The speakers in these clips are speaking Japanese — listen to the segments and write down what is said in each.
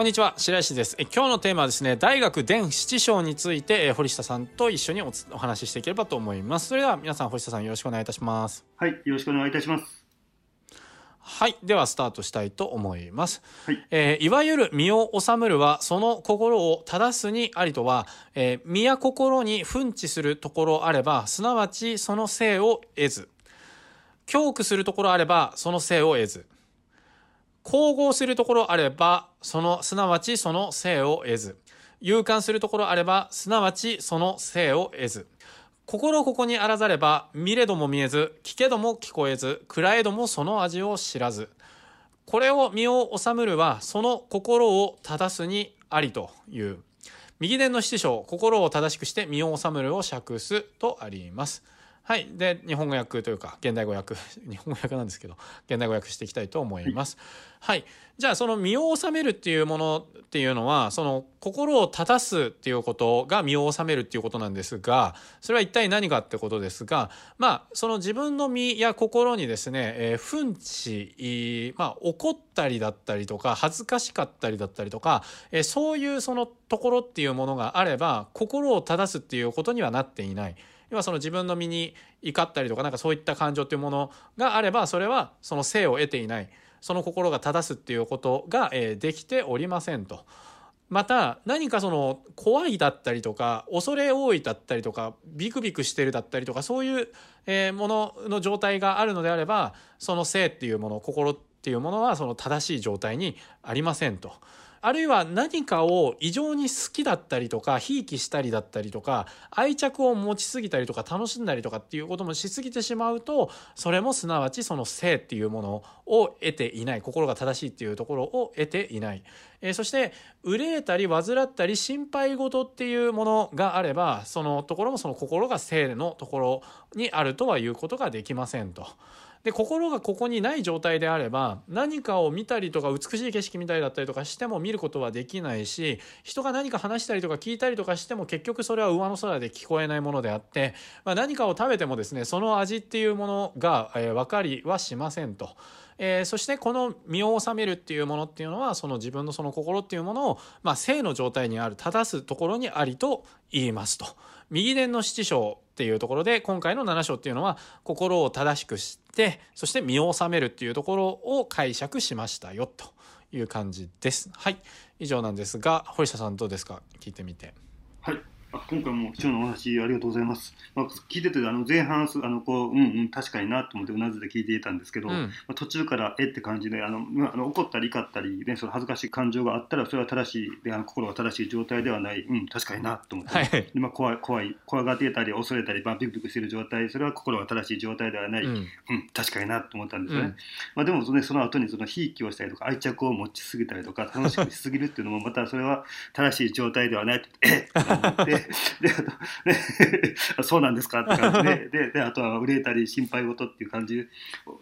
こんにちは白石です。え今日のテーマはですね大学伝七章についてえ堀下さんと一緒におつお話ししていければと思います。それでは皆さん堀下さんよろしくお願いいたします。はい、よろしくお願いいたします。はいではスタートしたいと思います、はい。えーいわゆる身を治むるはその心を正すにありとは、えー身や心に奮致するところあればすなわちその性を得ず。教苦するところあればその性を得ず統合するところあればそのすなわちその性を得ず。勇敢するところあればすなわちその性を得ず。心ここにあらざれば見れども見えず聞けども聞こえず食えどもその味を知らず。これを身を治むるはその心を正すにありという。右伝の七章心を正しくして身を治むるを釈すとあります。はい。で日本語訳というか現代語訳 日本語訳なんですけど現代語訳していきたいと思います。はい。じゃあその身を治めるっていうものっていうのはその心を正すっていうことが身を治めるっていうことなんですがそれは一体何かってことですがまあその自分の身や心にですね、えー奮起まあ怒ったりだったりとか恥ずかしかったりだったりとか、えーそういうそのところっていうものがあれば心を正すっていうことにはなっていない。要はその自分の身に怒ったりとかなんかそういった感情っていうものがあればそれはその性を得ていないその心が正すっていうことが、えーできておりませんと。また何かその怖いだったりとか恐れ多いだったりとかビクビクしてるだったりとかそういうものの状態があるのであればその性っていうもの心っていうものはその正しい状態にありませんと。あるいは何かを異常に好きだったりとかひいきしたりだったりとか愛着を持ちすぎたりとか楽しんだりとかっていうこともしすぎてしまうとそれもすなわちその性っていうものを得ていない心が正しいっていうところを得ていない、えーそして憂えたり患ったり心配事っていうものがあればそのところもその心が性のところにあるとはいうことができませんと。で心がここにない状態であれば何かを見たりとか美しい景色見たりだったりとかしても見ることはできないし人が何か話したりとか聞いたりとかしても結局それは上の空で聞こえないものであって、まあ、何かを食べてもですねその味っていうものが、えー分かりはしませんと。えーそしてこの身を治めるっていうものっていうのはその自分のその心っていうものを、まあ、性の状態にある正すところにありと言いますと。右伝の七章っていうところで今回の7章っていうのは心を正しくしてそして身を治めるっていうところを解釈しましたよという感じです。はい以上なんですが堀下さんどうですか？聞いてみて。はい。あ今回も貴重なお話ありがとうございます。まあ、聞いててあの前半すあのこううんうん確かになと思ってうなずいて聞いていたんですけど、うん。まあ、途中からえって感じであの、まあ、あの怒ったり怒ったり、ね、その恥ずかしい感情があったらそれは正しいであの心が正しい状態ではない、うん確かになと思って、はい。でまあ、怖い怖い怖がっていたり恐れたり、まあ、ビクビクしている状態それは心が正しい状態ではない、うん。うん、確かになと思ったんですよね。うん。まあ、でもその,、ね、その後にそのひいきをしたりとか愛着を持ちすぎたりとか楽しくしすぎるっていうのもまたそれは正しい状態ではないとえっと思ってであと、そうなんですか？って感じで でであとは憂えたり心配事っていう感じ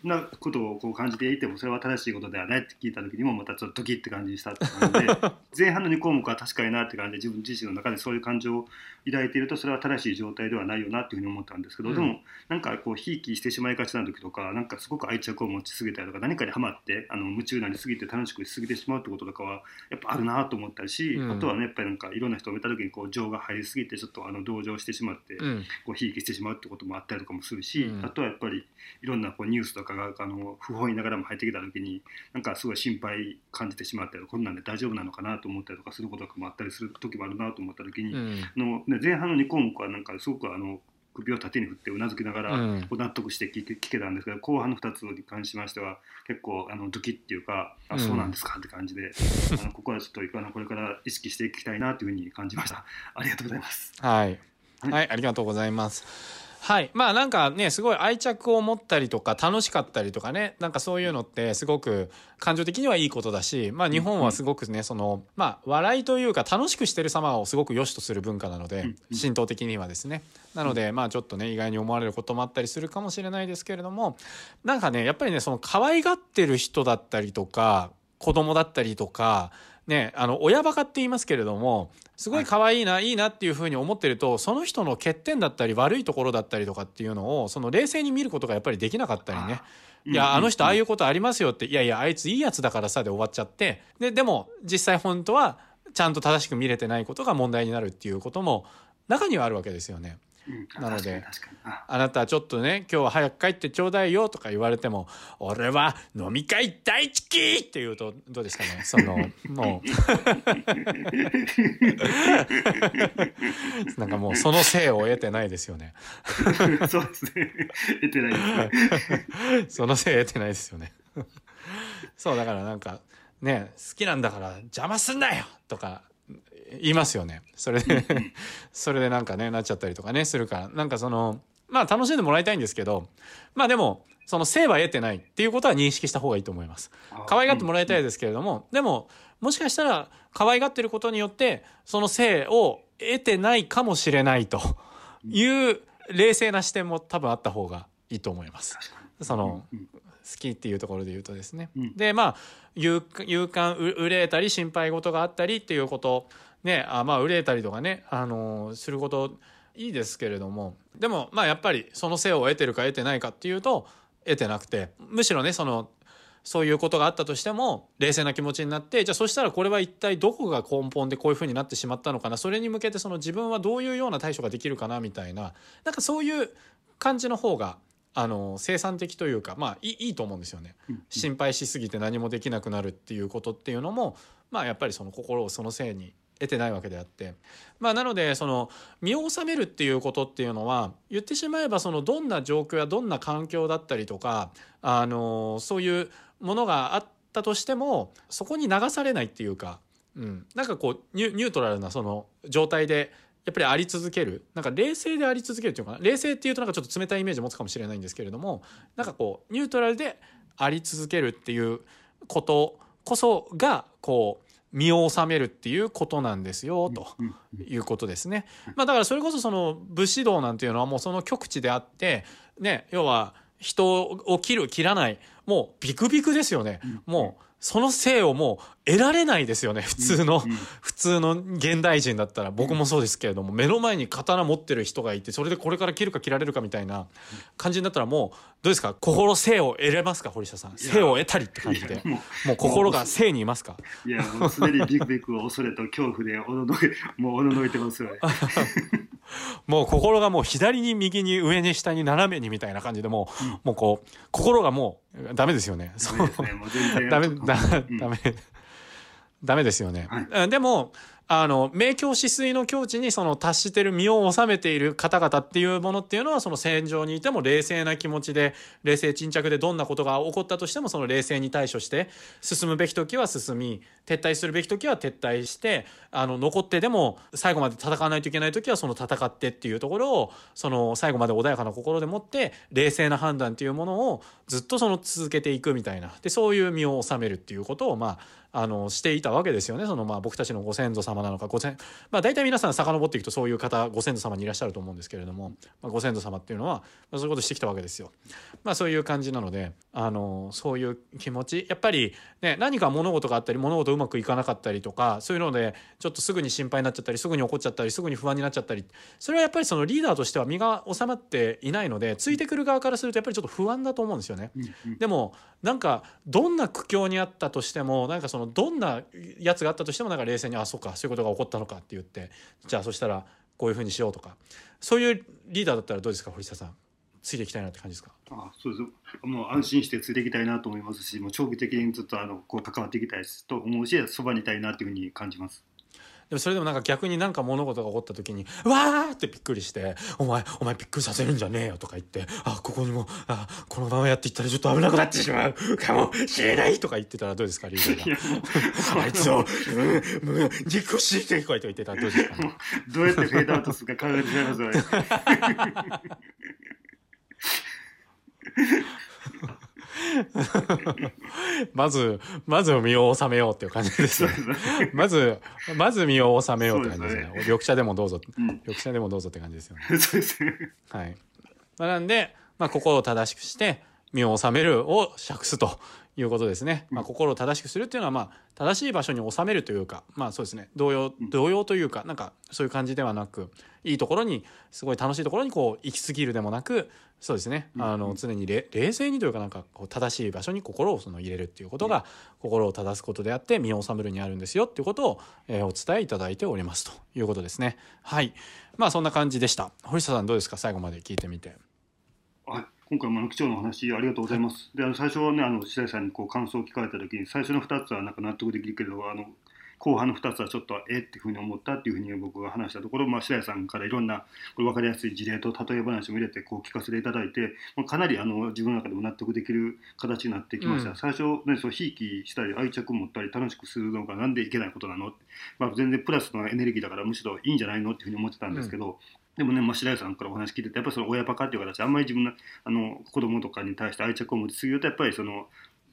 なことをこう感じていてもそれは正しいことではないって聞いた時にもまたちょっとドキッて感じにしたって感じで 前半の2項目は確かになって感じで自分自身の中でそういう感情を抱いているとそれは正しい状態ではないよなっていうふうに思ったんですけど、うん。でもなんかこうひいきしてしまいがちな時とかなんかすごく愛着を持ちすぎたりとか何かにハマってあの夢中になりすぎて楽しくしすぎてしまうってこととかはやっぱあるなと思ったし、うん。あとはねやっぱりなんかいろんな人を見た時にこう情が入りすぎてちょっとあの同情してしまって、うん。こうひいきしてしまうってこともあったりとかもするし、うん。あとはやっぱりいろんなこうニュースとかがあの不本意ながらも入ってきた時になんかすごい心配感じてしまったりこんなんで大丈夫なのかなと思ったりとかすることとかもあったりする時もあるなと思った時に、うん。あのね、前半の2項目はなんかすごくあの首を縦に振ってうなずきながら、納得して聞け聞けたんですけど後半の2つに関しましては結構あのドキッっていうかあうん。そうなんですかって感じで、あのここはちょっとあのこれから意識していきたいなというふうに感じました。ありがとうございます。はい、はい。はい、ありがとうございます。はい、まあなんかねすごい愛着を持ったりとか楽しかったりとかね。なんかそういうのってすごく感情的にはいいことだし、まあ、日本はすごくねそのまあ笑いというか楽しくしてる様をすごく良しとする文化なのでうんうん。神道的にはですね。なのでまあちょっとね意外に思われることもあったりするかもしれないですけれどもなんかねやっぱりねその可愛がってる人だったりとか子供だったりとかねあの親バカって言いますけれどもすごい可愛いな、い、いなっていうふうに思ってるとその人の欠点だったり悪いところだったりとかっていうのをその冷静に見ることがやっぱりできなかったりね。いや、うん。あの人ああいうことありますよって、いやいや、あいついいやつだからさで終わっちゃって、で、でも実際本当はちゃんと正しく見れてないことが問題になるっていうことも中にはあるわけですよね。うんなのでああなたちょっとね、今日は早く帰ってちょうだいよとか言われても、俺は飲み会大好きって言うと、どうですかね？その、もう、なんかもうその性を得てないですよね。そうですね。得てないですね。そのせい得てないですよね。そう、だからなんか、ね、好きなんだから邪魔すんなよとか言いますよね。それで、それでなんかね、なっちゃったりとかね、するから、なんかその、まあ楽しんでもらいたいんですけど、まあでも、その性は得てないっていうことは認識した方がいいと思います。可愛がってもらいたいですけれども、でも、もしかしたら可愛がってることによって、その性を得てないかもしれないという冷静な視点も多分あった方がいいと思います。その、うん好きっていうところで言うとですね。うん。で、まあ、勇勇敢、う憂えたり、心配事があったりっていうこと、ね、あまあ、憂えたりとかね、あのすること、いいですけれども、でも、まあ、やっぱり、その性を得てるか得てないかっていうと、得てなくて、むしろね、その、そういうことがあったとしても、冷静な気持ちになって、じゃあそしたらこれは一体どこが根本でこういうふうになってしまったのかな、それに向けてその自分はどういうような対処ができるかな、みたいな、なんかそういう感じの方が、あの、生産的というか、まあいい、いいと思うんですよね。うん心配しすぎて何もできなくなるっていうことっていうのも、まあやっぱりその心をそのせいに得てないわけであって。まあなので、その身を収めるっていうことっていうのは、言ってしまえばそのどんな状況やどんな環境だったりとか、あの、そういうものがあったとしても、そこに流されないっていうか、うん。なんかこうニュ、ニュートラルなその状態で、やっぱりあり続ける。なんか冷静であり続けるっていうのかな。冷静っていうとなんかちょっと冷たいイメージ持つかもしれないんですけれども、なんかこう、ニュートラルであり続けるっていうことこそが、こう、身を収めるっていうことなんですよ、とうんいうことですね。まあだからそれこそその武士道なんていうのはもうその極地であって、ね、要は人を切る、切らない、もうビクビクですよね。もうその性をもう得られないですよね、普通の。うん普通の現代人だったら。僕もそうですけれども、目の前に刀持ってる人がいてそれでこれから切るか切られるかみたいな感じになったらもうどうですか？心性を得れますか堀下さん？性を得たりって感じで。ももう心が性にいますか？ういや、もうすでにビクビクを恐れと恐怖でおののい、もうおののいてますよね。もう心がもう左に右に上に下に斜めにみたいな感じでもう、もうこう心がもうダメですよね。そうね。もう全然。ダメ、だうん。ダメ、ダメですよね。はいうんでも、あの、明鏡止水の境地にその達してる身を収めている方々っていうものっていうのはその戦場にいても冷静な気持ちで、冷静沈着でどんなことが起こったとしてもその冷静に対処して、進むべき時は進み、撤退するべき時は撤退して、あの、残ってでも最後まで戦わないといけない時はその戦ってっていうところを、その最後まで穏やかな心でもって、冷静な判断っていうものをずっとその続けていくみたいな。で、そういう身を収めるっていうことを、まあ、あの、していたわけですよね。その、まあ、僕たちのご先祖様なのか、ご先、まあ、大体皆さん遡っていくとそういう方、ご先祖様にいらっしゃると思うんですけれども、まあ、ご先祖様っていうのは、まあ、そういうことしてきたわけですよ。まあ、そういう感じなので、あの、そういう気持ち、やっぱり、ね、何か物事があったり、物事うまくいかなかったりとか、そういうので、ちょっとすぐに心配になっちゃったり、すぐに怒っちゃったり、すぐに不安になっちゃったり、それはやっぱりそのリーダーとしては身が収まっていないので、ついてくる側からするとやっぱりちょっと不安だと思うんですよね。でもなんかどんな苦境にあったとしてもなんかそのどんなやつがあったとしてもなんか冷静にあそうかそういうことが起こったのかって言ってじゃあそしたらこういうふうにしようとか。そういうリーダーだったらどうですか堀下さん。ついていきたいなって感じですか？あそうです。もう安心してついていきたいなと思いますし、もう長期的にずっとあのこう関わっていきたいと思うし、そばにいたいなというふうに感じます。でもそれでもなんか逆になんか物事が起こった時に「うわー!」ってびっくりして「お前お前びっくりさせるんじゃねえよ」とか言って「あここにもあこのままやっていったらちょっと危なくなってしまうかもしれない」とか言ってたらどうですかリーダーが。あいつを、うん、うん、憎しいってこうやって言ってたらどうですか、ね、どうやってフェードアウトするか考えてしまいますよね。まず、まず身を収めようっていう感じですね。まず、まず身を収めようって感じですね。そうで緑茶でもどうぞ、うん緑茶でもどうぞって感じですよね。そうですね。はい。まあ、なんで、まあ、心を正しくして、身を収めるを釈すということですね、まあ、心を正しくするっていうのは、まあ、正しい場所に収めるというかまあそうですね。動揺動揺というかなんかそういう感じではなくいいところにすごい楽しいところにこう行き過ぎるでもなくそうですね。あの常に冷静にというかなんかこう正しい場所に心をその入れるっていうことが心を正すことであって身を収めるにあるんですよっていうことを、えー、お伝えいただいておりますということですね。はい。まあそんな感じでした。堀下さんどうですか？最後まで聞いてみて。今回もあのお話ありがとうございます。であの最初はねあの白井さんにこう感想を聞かれた時に最初の2つはなんか納得できるけどあの後半の2つはちょっとえっていうふうに思ったっていうふうに僕が話したところ、まあ、白井さんからいろんなこれ分かりやすい事例と例え話も入れてこう聞かせていただいて、まあ、かなりあの自分の中でも納得できる形になってきました、うん、最初、ね、そうひいきしたり愛着を持ったり楽しくするのがなんでいけないことなの、まあ、全然プラスのエネルギーだからむしろいいんじゃないのっていうふうに思ってたんですけど、でもね、まあ、白井さんからお話聞いてて、やっぱりその親バカっていう形、あんまり自分のあの子供とかに対して愛着を持ちすぎると、やっぱりその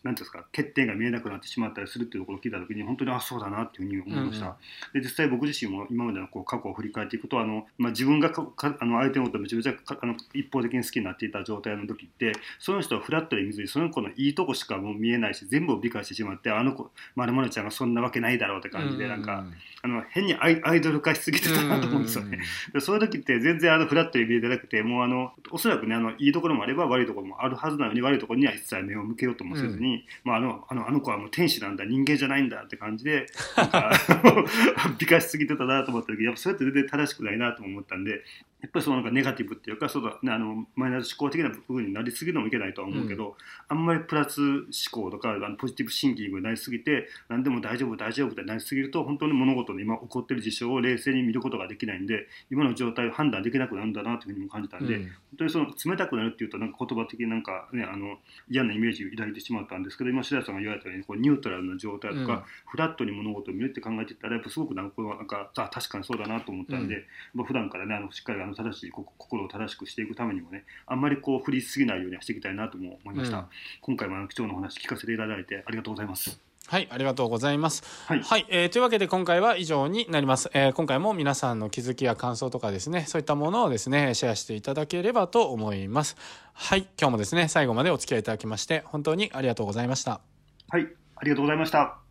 なんですか欠点が見えなくなってしまったりするっていうところを聞いた時に本当にあそうだなっていうふうに思いました、うんうん、で実際僕自身も今までのこう過去を振り返っていくとあの、まあ、自分がかあの相手のことをめちゃめちゃあの一方的に好きになっていた状態の時ってその人をフラットで見ずにその子のいいとこしかもう見えないし全部を美化してしまってあの子まるまるちゃんがそんなわけないだろうって感じで、なんかあの変にアイアイドル化しすぎてたなと思うんですよね、でそういう時って全然あのフラットに見えてなくてもうあのおそらくねあのいいところもあれば悪いところもあるはずなのに悪いところには一切目を向けようともせずに、うん、まああのあのあの子はもう天使なんだ人間じゃないんだって感じでなんか 美化しすぎてたなと思った時やっぱそれって全然正しくないなと思ったんでやっぱりそのなんかネガティブっていうかそうだ、ね、あのマイナス思考的な部分になりすぎるのもいけないとは思うけど、うん、あんまりプラス思考とかあのポジティブシンキングになりすぎて何でも大丈夫大丈夫ってなりすぎると本当に物事の今起こってる事象を冷静に見ることができないんで今の状態を判断できなくなるんだなというふうにも感じたんで、うん、本当にその冷たくなるっていうとなんか言葉的になんか、ね、あの嫌なイメージを抱いてしまったんですけど今白石さんが言われたようにこうニュートラルな状態とか、うん、フラットに物事を見るって考えてたらやっぱすごくなんかなんかあ確かにそうだなと思ったんで、うん、普段からねあのしっかりあの正しい心を正しくしていくためにもねあんまりこう振りすぎないようにはしていきたいなとも思いました、うん、今回もあの貴重なお話聞かせていただいてありがとうございますはい、ありがとうございます。はい、はい、えー、というわけで今回は以上になります、えー、今回も皆さんの気づきや感想とかですね、そういったものをですね、シェアしていただければと思います。はい、今日もですね、最後までお付き合いいただきまして、本当にありがとうございました。はい、ありがとうございました。